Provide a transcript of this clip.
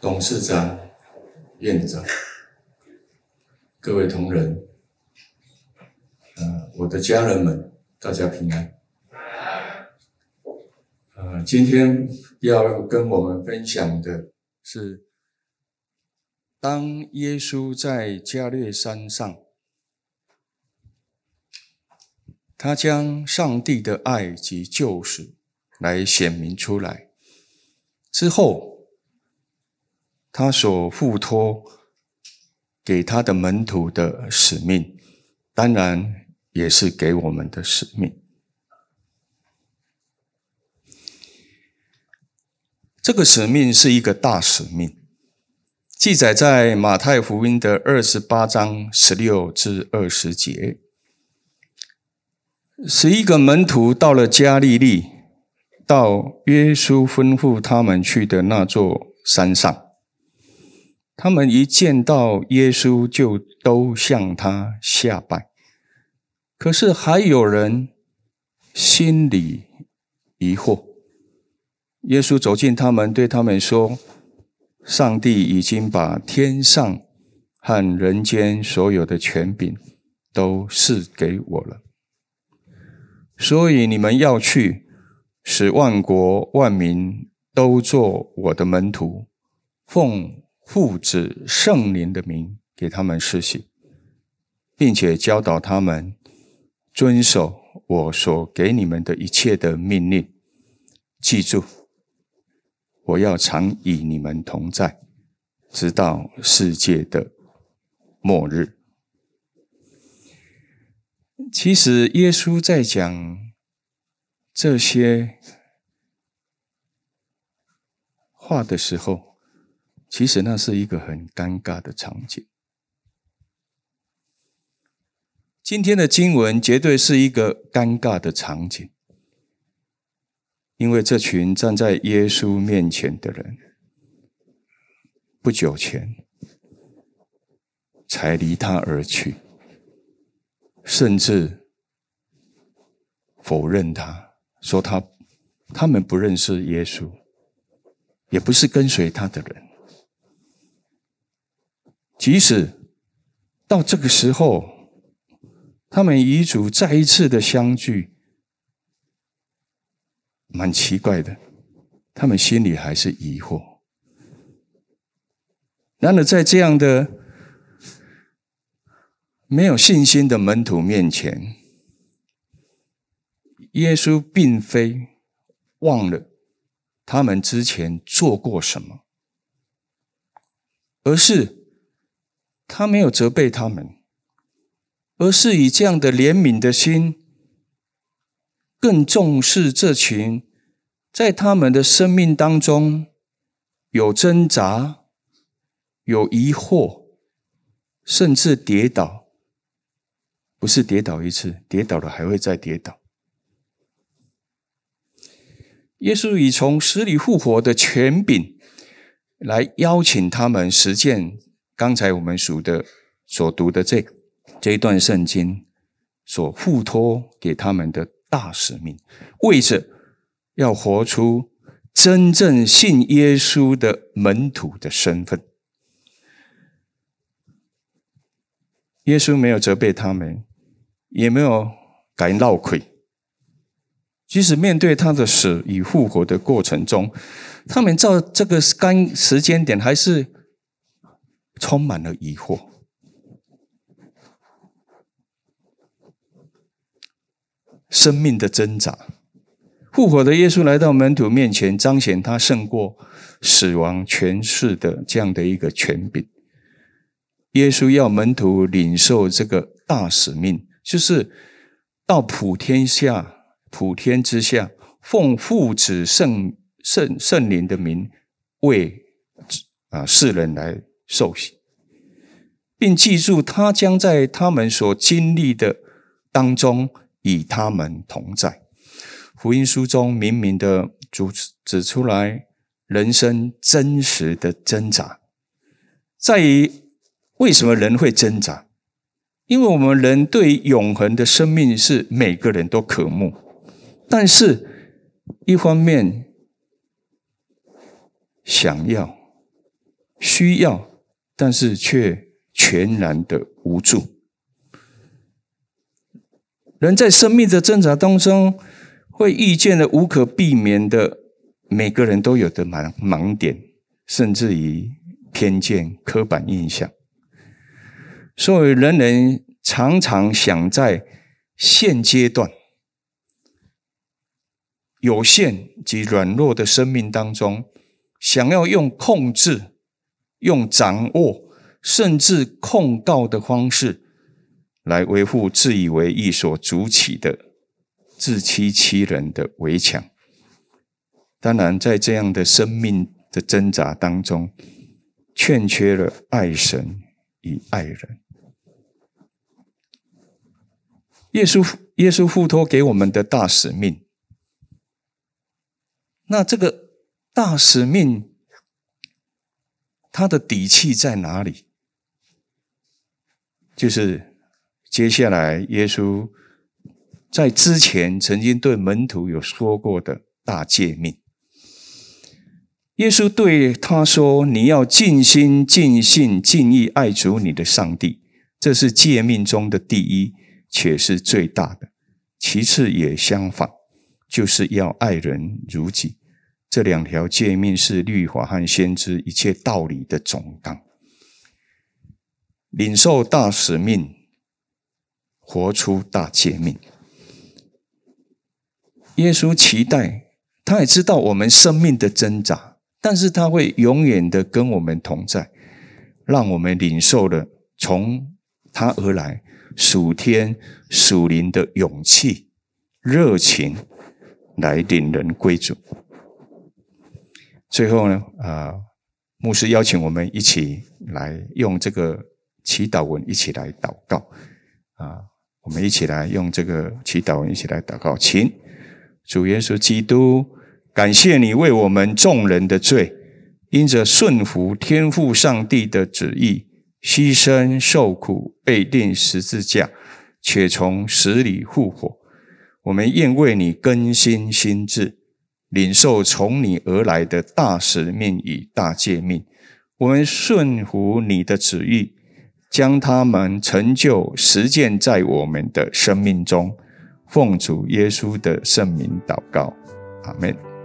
董事长、院长、各位同仁，呃，我的家人们，大家平安。呃，今天要跟我们分享的是，当耶稣在加略山上，他将上帝的爱及救赎来显明出来之后。他所付托给他的门徒的使命，当然也是给我们的使命。这个使命是一个大使命，记载在马太福音的二十八章十六至二十节。十一个门徒到了加利利，到耶稣吩咐他们去的那座山上。他们一见到耶稣，就都向他下拜。可是还有人心里疑惑。耶稣走近他们，对他们说：“上帝已经把天上和人间所有的权柄都赐给我了，所以你们要去，使万国万民都做我的门徒，奉。”父子圣灵的名给他们施洗，并且教导他们遵守我所给你们的一切的命令。记住，我要常与你们同在，直到世界的末日。其实，耶稣在讲这些话的时候，其实那是一个很尴尬的场景。今天的经文绝对是一个尴尬的场景，因为这群站在耶稣面前的人，不久前才离他而去，甚至否认他，说他他们不认识耶稣，也不是跟随他的人。即使到这个时候，他们与主再一次的相聚，蛮奇怪的，他们心里还是疑惑。然而，在这样的没有信心的门徒面前，耶稣并非忘了他们之前做过什么，而是。他没有责备他们，而是以这样的怜悯的心，更重视这群在他们的生命当中有挣扎、有疑惑，甚至跌倒。不是跌倒一次，跌倒了还会再跌倒。耶稣以从死里复活的权柄来邀请他们实践。刚才我们数的所读的这这一段圣经所付托给他们的大使命，为着要活出真正信耶稣的门徒的身份。耶稣没有责备他们，也没有感到愧。即使面对他的死与复活的过程中，他们照这个干时间点还是。充满了疑惑，生命的挣扎。复活的耶稣来到门徒面前，彰显他胜过死亡权势的这样的一个权柄。耶稣要门徒领受这个大使命，就是到普天下、普天之下，奉父子圣圣圣灵的名，为啊世人来。受洗，并记住他将在他们所经历的当中与他们同在。福音书中明明的主指出来，人生真实的挣扎，在于为什么人会挣扎？因为我们人对永恒的生命是每个人都渴慕，但是一方面想要。需要，但是却全然的无助。人在生命的挣扎当中，会遇见的无可避免的，每个人都有的盲盲点，甚至于偏见、刻板印象。所以，人人常常想在现阶段有限及软弱的生命当中，想要用控制、用掌握，甚至控告的方式。来维护自以为义所筑起的自欺欺人的围墙。当然，在这样的生命的挣扎当中，欠缺了爱神与爱人。耶稣，耶稣付托给我们的大使命。那这个大使命，他的底气在哪里？就是。接下来，耶稣在之前曾经对门徒有说过的大诫命。耶稣对他说：“你要尽心、尽性、尽意爱主你的上帝，这是诫命中的第一，且是最大的。其次也相反，就是要爱人如己。这两条诫命是律法和先知一切道理的总纲。领受大使命。”活出大诫命。耶稣期待，他也知道我们生命的挣扎，但是他会永远的跟我们同在，让我们领受了从他而来属天属灵的勇气、热情，来领人归主。最后呢，啊，牧师邀请我们一起来用这个祈祷文一起来祷告，啊。我们一起来用这个祈祷文，一起来祷告。请主耶稣基督，感谢你为我们众人的罪，因着顺服天父上帝的旨意，牺牲受苦，被钉十字架，且从死里复活。我们愿为你更新心智，领受从你而来的大使命与大诫命。我们顺服你的旨意。将他们成就实践在我们的生命中，奉主耶稣的圣名祷告，阿门。